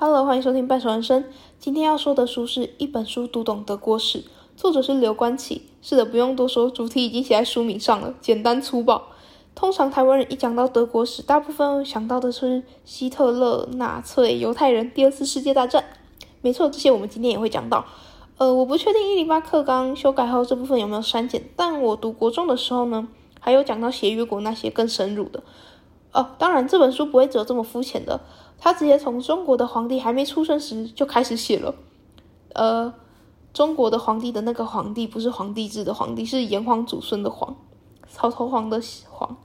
Hello，欢迎收听半熟人生。今天要说的书是一本书读懂德国史，作者是刘关启。是的，不用多说，主题已经写在书名上了，简单粗暴。通常台湾人一讲到德国史，大部分想到的是希特勒、纳粹、犹太人、第二次世界大战。没错，这些我们今天也会讲到。呃，我不确定一零八课纲修改后这部分有没有删减，但我读国中的时候呢，还有讲到协约国那些更深入的。哦，当然这本书不会只有这么肤浅的。他直接从中国的皇帝还没出生时就开始写了，呃，中国的皇帝的那个皇帝不是皇帝制的皇帝，是炎黄祖孙的黄，草头黄的黄。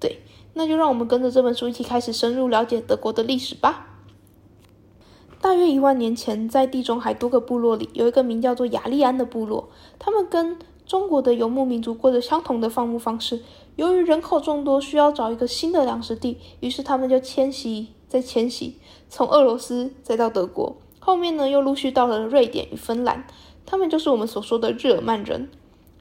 对，那就让我们跟着这本书一起开始深入了解德国的历史吧。大约一万年前，在地中海多个部落里，有一个名叫做雅利安的部落，他们跟中国的游牧民族过着相同的放牧方式。由于人口众多，需要找一个新的粮食地，于是他们就迁徙。在迁徙，从俄罗斯再到德国，后面呢又陆续到了瑞典与芬兰，他们就是我们所说的日耳曼人。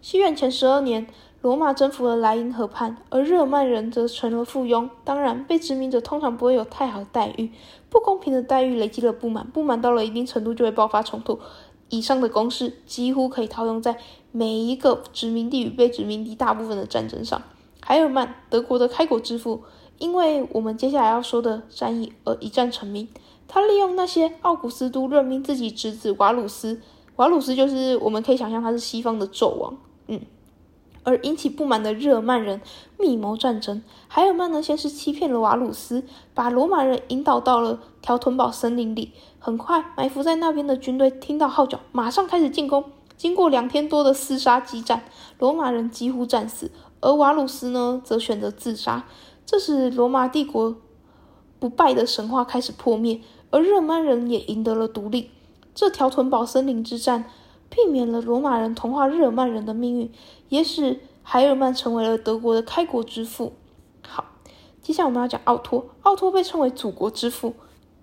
西元前十二年，罗马征服了莱茵河畔，而日耳曼人则成了附庸。当然，被殖民者通常不会有太好的待遇，不公平的待遇累积了不满，不满到了一定程度就会爆发冲突。以上的公式几乎可以套用在每一个殖民地与被殖民地大部分的战争上。海尔曼，德国的开国之父。因为我们接下来要说的战役而一战成名。他利用那些奥古斯都任命自己侄子瓦鲁斯，瓦鲁斯就是我们可以想象他是西方的纣王，嗯，而引起不满的日耳曼人密谋战争。海尔曼呢，先是欺骗了瓦鲁斯，把罗马人引导到了条屯堡森林里。很快，埋伏在那边的军队听到号角，马上开始进攻。经过两天多的厮杀激战，罗马人几乎战死，而瓦鲁斯呢，则选择自杀。这使罗马帝国不败的神话开始破灭，而日耳曼人也赢得了独立。这条屯堡森林之战避免了罗马人同化日耳曼人的命运，也使海尔曼成为了德国的开国之父。好，接下来我们要讲奥托。奥托被称为祖国之父。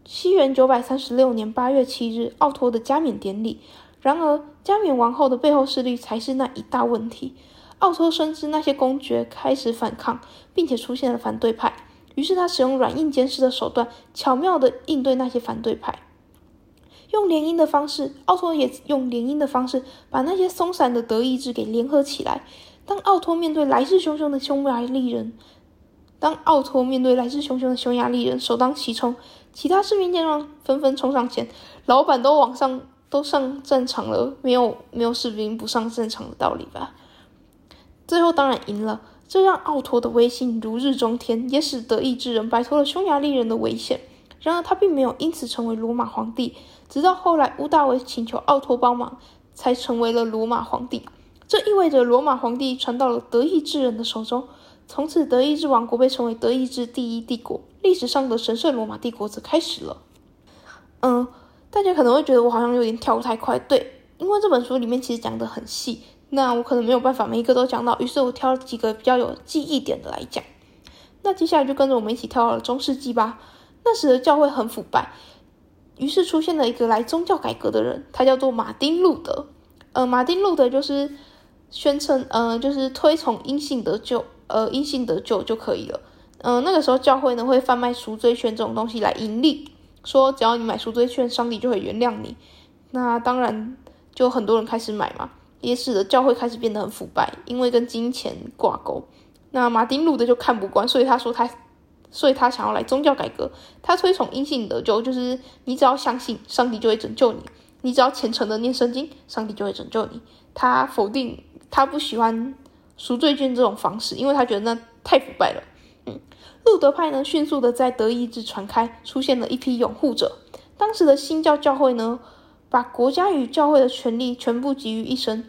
西元九百三十六年八月七日，奥托的加冕典礼。然而，加冕王后的背后势力才是那一大问题。奥托深知那些公爵开始反抗，并且出现了反对派，于是他使用软硬兼施的手段，巧妙地应对那些反对派。用联姻的方式，奥托也用联姻的方式把那些松散的德意志给联合起来。当奥托面对来势汹汹的匈牙利人，当奥托面对来势汹汹的匈牙利人首当其冲，其他士兵见状纷纷冲上前，老板都往上都上战场了，没有没有士兵不上战场的道理吧？最后当然赢了，这让奥托的威信如日中天，也使德意志人摆脱了匈牙利人的危险。然而他并没有因此成为罗马皇帝，直到后来乌大维请求奥托帮忙，才成为了罗马皇帝。这意味着罗马皇帝传到了德意志人的手中，从此德意志王国被称为德意志第一帝国，历史上的神圣罗马帝国则开始了。嗯，大家可能会觉得我好像有点跳太快，对，因为这本书里面其实讲的很细。那我可能没有办法每一个都讲到，于是我挑了几个比较有记忆点的来讲。那接下来就跟着我们一起跳到了中世纪吧。那时的教会很腐败，于是出现了一个来宗教改革的人，他叫做马丁路德。呃，马丁路德就是宣称，呃，就是推崇因信得救，呃，因信得救就可以了。嗯，那个时候教会呢会贩卖赎罪券这种东西来盈利，说只要你买赎罪券，上帝就会原谅你。那当然就很多人开始买嘛。也使得教会开始变得很腐败，因为跟金钱挂钩。那马丁路德就看不惯，所以他说他，所以他想要来宗教改革。他推崇因信得救，就是你只要相信上帝就会拯救你，你只要虔诚的念圣经，上帝就会拯救你。他否定，他不喜欢赎罪券这种方式，因为他觉得那太腐败了。嗯，路德派呢，迅速的在德意志传开，出现了一批拥护者。当时的新教教会呢？把国家与教会的权利全部集于一身，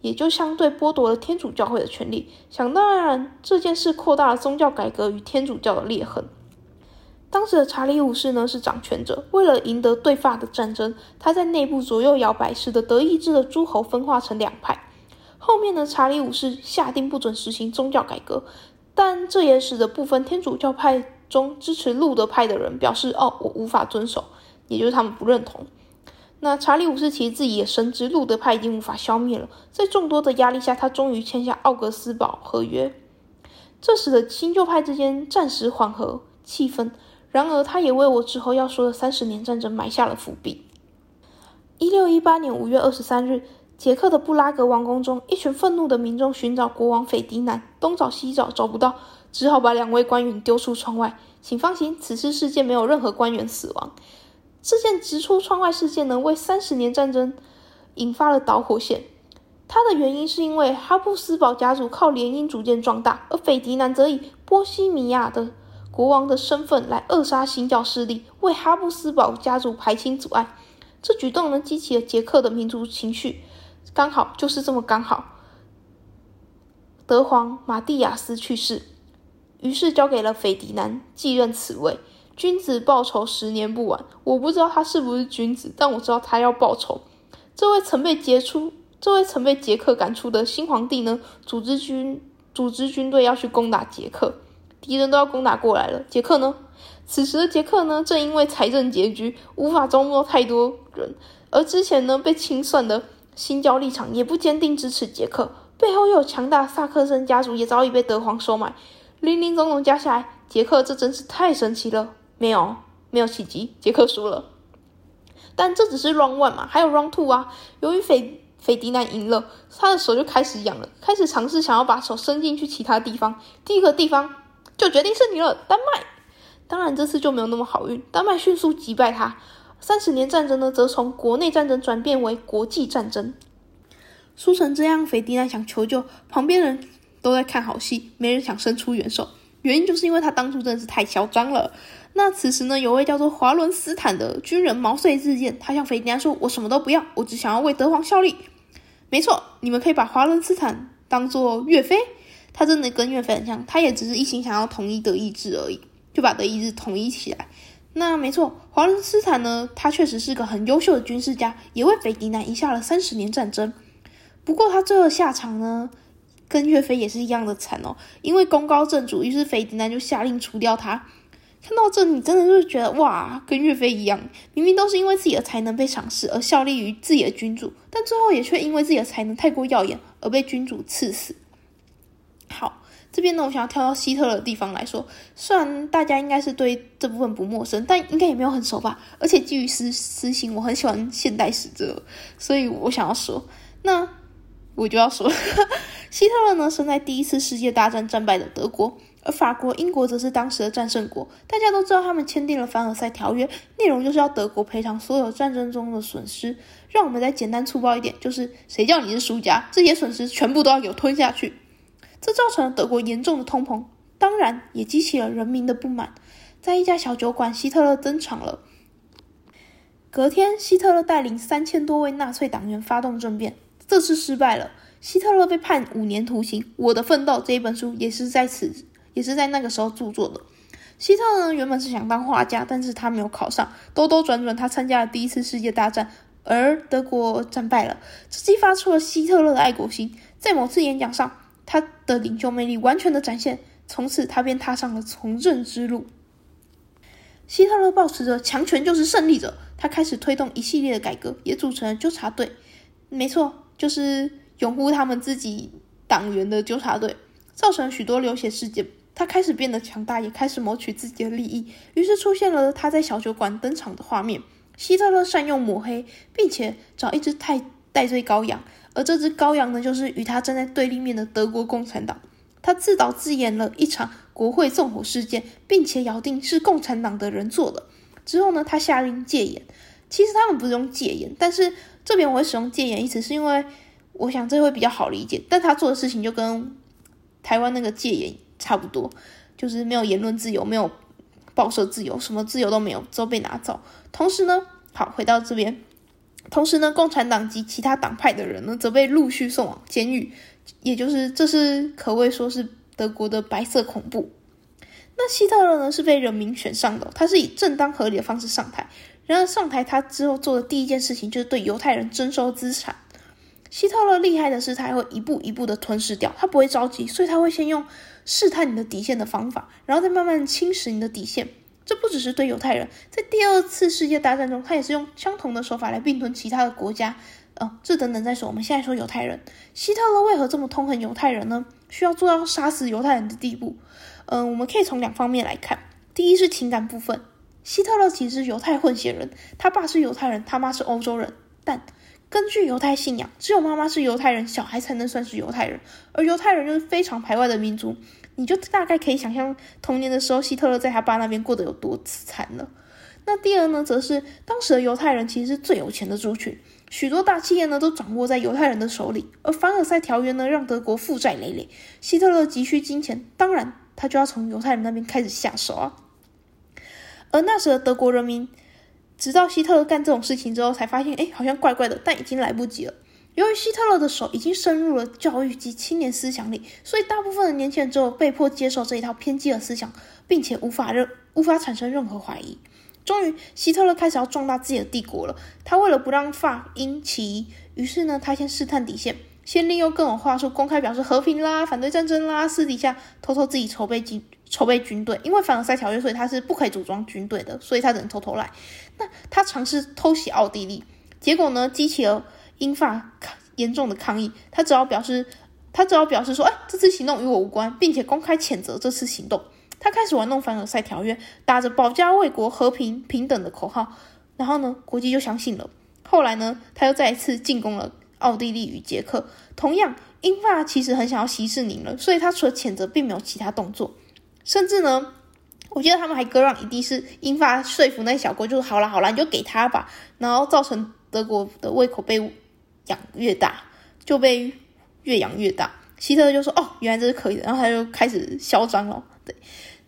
也就相对剥夺了天主教会的权利。想当然，这件事扩大了宗教改革与天主教的裂痕。当时的查理五世呢是掌权者，为了赢得对法的战争，他在内部左右摇摆，使得德意志的诸侯分化成两派。后面呢，查理五世下定不准实行宗教改革，但这也使得部分天主教派中支持路德派的人表示：“哦，我无法遵守。”也就是他们不认同。那查理五世其实自己也深知路德派已经无法消灭了，在众多的压力下，他终于签下奥格斯堡合约，这使得新旧派之间暂时缓和气氛。然而，他也为我之后要说的三十年战争埋下了伏笔。一六一八年五月二十三日，捷克的布拉格王宫中，一群愤怒的民众寻找国王斐迪南，东找西找找不到，只好把两位官员丢出窗外。请放心，此次事件没有任何官员死亡。这件直出窗外事件呢，为三十年战争引发了导火线。它的原因是因为哈布斯堡家族靠联姻逐渐壮大，而斐迪南则以波西米亚的国王的身份来扼杀新教势力，为哈布斯堡家族排清阻碍。这举动呢，激起了捷克的民族情绪。刚好就是这么刚好，德皇马蒂亚斯去世，于是交给了斐迪南继任此位。君子报仇，十年不晚。我不知道他是不是君子，但我知道他要报仇。这位曾被杰出、这位曾被杰克赶出的新皇帝呢，组织军、组织军队要去攻打捷克，敌人都要攻打过来了。杰克呢？此时的杰克呢，正因为财政拮据，无法招募太多人，而之前呢被清算的新教立场也不坚定支持杰克，背后又有强大萨克森家族也早已被德皇收买，林林总总加起来，杰克这真是太神奇了。没有，没有奇迹，杰克输了。但这只是 round one 嘛，还有 round two 啊。由于斐斐迪南赢了，他的手就开始痒了，开始尝试想要把手伸进去其他地方。第一个地方就决定是你了，丹麦。当然这次就没有那么好运，丹麦迅速击败他。三十年战争呢，则从国内战争转变为国际战争。输成这样，斐迪南想求救，旁边人都在看好戏，没人想伸出援手。原因就是因为他当初真的是太嚣张了。那此时呢，有位叫做华伦斯坦的军人毛遂自荐，他向斐迪南说：“我什么都不要，我只想要为德皇效力。”没错，你们可以把华伦斯坦当做岳飞，他真的跟岳飞很像，他也只是一心想要统一德意志而已，就把德意志统一起来。那没错，华伦斯坦呢，他确实是个很优秀的军事家，也为斐迪南赢下了三十年战争。不过他最后下场呢，跟岳飞也是一样的惨哦，因为功高震主，于是斐迪南就下令除掉他。看到这，你真的就是觉得哇，跟岳飞一样，明明都是因为自己的才能被赏识而效力于自己的君主，但最后也却因为自己的才能太过耀眼而被君主赐死。好，这边呢，我想要跳到希特勒的地方来说，虽然大家应该是对这部分不陌生，但应该也没有很熟吧。而且基于私私心，我很喜欢现代史这，所以我想要说，那我就要说，希特勒呢，生在第一次世界大战战败的德国。而法国、英国则是当时的战胜国。大家都知道，他们签订了凡尔赛条约，内容就是要德国赔偿所有战争中的损失。让我们再简单粗暴一点，就是谁叫你是输家，这些损失全部都要给我吞下去。这造成了德国严重的通膨，当然也激起了人民的不满。在一家小酒馆，希特勒登场了。隔天，希特勒带领三千多位纳粹党员发动政变，这次失败了，希特勒被判五年徒刑。《我的奋斗》这一本书也是在此。也是在那个时候著作的。希特勒原本是想当画家，但是他没有考上。兜兜转转，他参加了第一次世界大战，而德国战败了，这激发出了希特勒的爱国心。在某次演讲上，他的领袖魅力完全的展现，从此他便踏上了从政之路。希特勒保持着强权就是胜利者，他开始推动一系列的改革，也组成了纠察队。没错，就是拥护他们自己党员的纠察队，造成许多流血事件。他开始变得强大，也开始谋取自己的利益。于是出现了他在小酒馆登场的画面。希特勒善用抹黑，并且找一只太戴罪羔羊，而这只羔羊呢，就是与他站在对立面的德国共产党。他自导自演了一场国会纵火事件，并且咬定是共产党的人做的。之后呢，他下令戒严。其实他们不是用戒严，但是这边我会使用戒严一词，是因为我想这会比较好理解。但他做的事情就跟台湾那个戒严。差不多，就是没有言论自由，没有报社自由，什么自由都没有，都被拿走。同时呢，好回到这边，同时呢，共产党及其他党派的人呢，则被陆续送往监狱，也就是这是可谓说是德国的白色恐怖。那希特勒呢，是被人民选上的，他是以正当合理的方式上台。然而上台他之后做的第一件事情，就是对犹太人征收资产。希特勒厉害的是，他会一步一步的吞噬掉，他不会着急，所以他会先用试探你的底线的方法，然后再慢慢侵蚀你的底线。这不只是对犹太人，在第二次世界大战中，他也是用相同的手法来并吞其他的国家。呃，这等等再说。我们现在说犹太人，希特勒为何这么痛恨犹太人呢？需要做到杀死犹太人的地步？嗯，我们可以从两方面来看。第一是情感部分，希特勒其实犹太混血人，他爸是犹太人，他妈是欧洲人，但根据犹太信仰，只有妈妈是犹太人，小孩才能算是犹太人，而犹太人又是非常排外的民族，你就大概可以想象童年的时候希特勒在他爸那边过得有多惨了。那第二呢，则是当时的犹太人其实是最有钱的族群，许多大企业呢都掌握在犹太人的手里，而凡尔赛条约呢让德国负债累累，希特勒急需金钱，当然他就要从犹太人那边开始下手啊。而那时的德国人民。直到希特勒干这种事情之后，才发现，哎，好像怪怪的，但已经来不及了。由于希特勒的手已经深入了教育及青年思想里，所以大部分的年轻人只有被迫接受这一套偏激的思想，并且无法任无法产生任何怀疑。终于，希特勒开始要壮大自己的帝国了。他为了不让法英起疑，于是呢，他先试探底线，先利用各种话术公开表示和平啦、反对战争啦，私底下偷偷自己筹备军筹备军队。因为凡尔赛条约，所以他是不可以组装军队的，所以他只能偷偷来。那他尝试偷袭奥地利，结果呢，激起了英法严重的抗议。他只要表示，他只要表示说，哎，这次行动与我无关，并且公开谴责这次行动。他开始玩弄凡尔赛条约，打着保家卫国、和平平等的口号，然后呢，国际就相信了。后来呢，他又再一次进攻了奥地利与捷克。同样，英法其实很想要息事宁人，所以他除了谴责，并没有其他动作，甚至呢。我记得他们还割让一地，是英法说服那小国，就是好了好了，你就给他吧。然后造成德国的胃口被养越大，就被越养越大。希特勒就说：“哦，原来这是可以的。”然后他就开始嚣张了。对，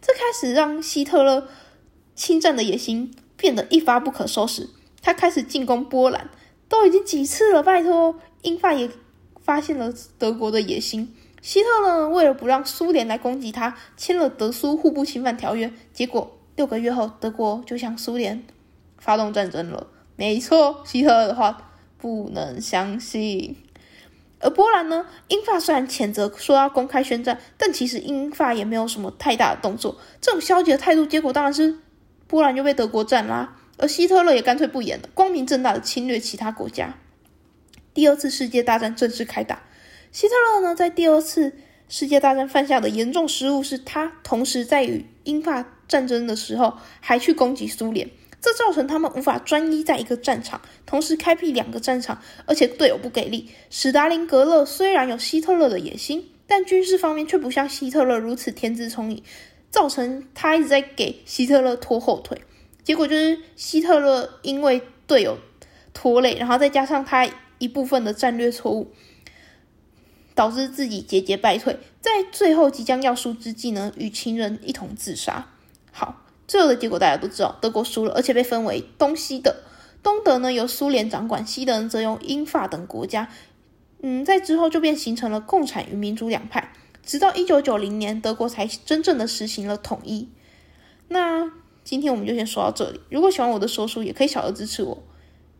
这开始让希特勒侵占的野心变得一发不可收拾。他开始进攻波兰，都已经几次了，拜托，英法也发现了德国的野心。希特勒为了不让苏联来攻击他，签了德苏互不侵犯条约。结果六个月后，德国就向苏联发动战争了。没错，希特勒的话不能相信。而波兰呢？英法虽然谴责说要公开宣战，但其实英法也没有什么太大的动作。这种消极的态度，结果当然是波兰就被德国占啦。而希特勒也干脆不演了，光明正大的侵略其他国家。第二次世界大战正式开打。希特勒呢，在第二次世界大战犯下的严重失误是，他同时在与英法战争的时候，还去攻击苏联，这造成他们无法专一在一个战场，同时开辟两个战场，而且队友不给力。史达林格勒虽然有希特勒的野心，但军事方面却不像希特勒如此天资聪颖，造成他一直在给希特勒拖后腿。结果就是希特勒因为队友拖累，然后再加上他一部分的战略错误。导致自己节节败退，在最后即将要输之际呢，与情人一同自杀。好，最后的结果大家都知道，德国输了，而且被分为东西德。东德呢由苏联掌管，西德则由英法等国家。嗯，在之后就便形成了共产与民主两派，直到一九九零年，德国才真正的实行了统一。那今天我们就先说到这里。如果喜欢我的说书，也可以小额支持我，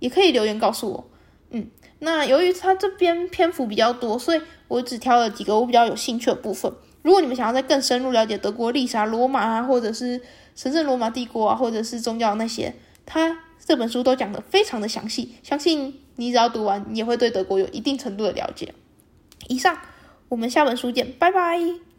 也可以留言告诉我。嗯。那由于它这边篇幅比较多，所以我只挑了几个我比较有兴趣的部分。如果你们想要再更深入了解德国历史啊、罗马啊，或者是神圣罗马帝国啊，或者是宗教那些，它这本书都讲的非常的详细。相信你只要读完，你也会对德国有一定程度的了解。以上，我们下本书见，拜拜。